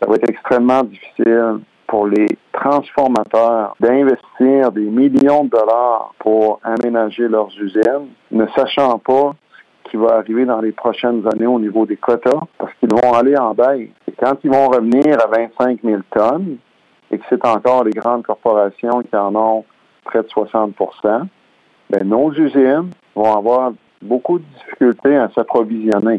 ça va être extrêmement difficile pour les transformateurs d'investir des millions de dollars pour aménager leurs usines, ne sachant pas ce qui va arriver dans les prochaines années au niveau des quotas, parce qu'ils vont aller en baisse. Et quand ils vont revenir à 25 000 tonnes, et que c'est encore les grandes corporations qui en ont près de 60 ben, nos usines vont avoir beaucoup de difficultés à s'approvisionner.